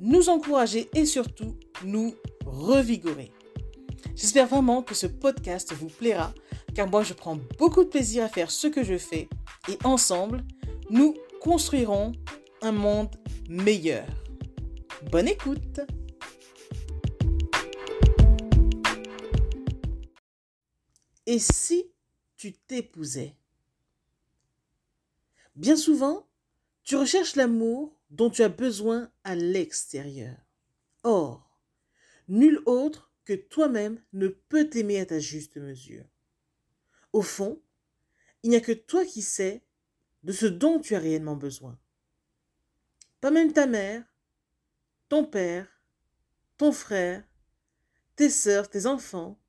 nous encourager et surtout nous revigorer. J'espère vraiment que ce podcast vous plaira car moi je prends beaucoup de plaisir à faire ce que je fais et ensemble, nous construirons un monde meilleur. Bonne écoute Et si tu t'épousais? Bien souvent, tu recherches l'amour dont tu as besoin à l'extérieur. Or, nul autre que toi-même ne peut t'aimer à ta juste mesure. Au fond, il n'y a que toi qui sais de ce dont tu as réellement besoin. Pas même ta mère, ton père, ton frère, tes sœurs, tes enfants,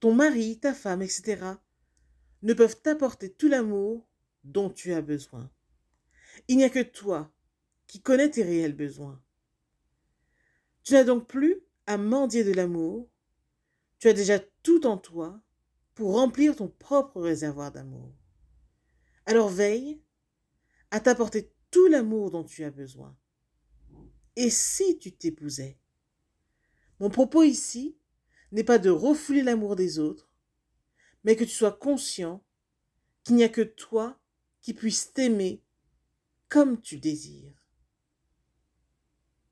ton mari, ta femme, etc. ne peuvent t'apporter tout l'amour dont tu as besoin. Il n'y a que toi qui connais tes réels besoins. Tu n'as donc plus à mendier de l'amour, tu as déjà tout en toi pour remplir ton propre réservoir d'amour. Alors veille à t'apporter tout l'amour dont tu as besoin. Et si tu t'épousais? Mon propos ici n'est pas de refouler l'amour des autres, mais que tu sois conscient qu'il n'y a que toi qui puisse t'aimer comme tu désires.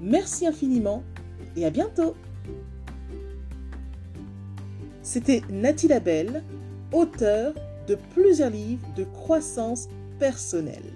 Merci infiniment et à bientôt. C'était Nathalie Labelle, auteure de plusieurs livres de croissance personnelle.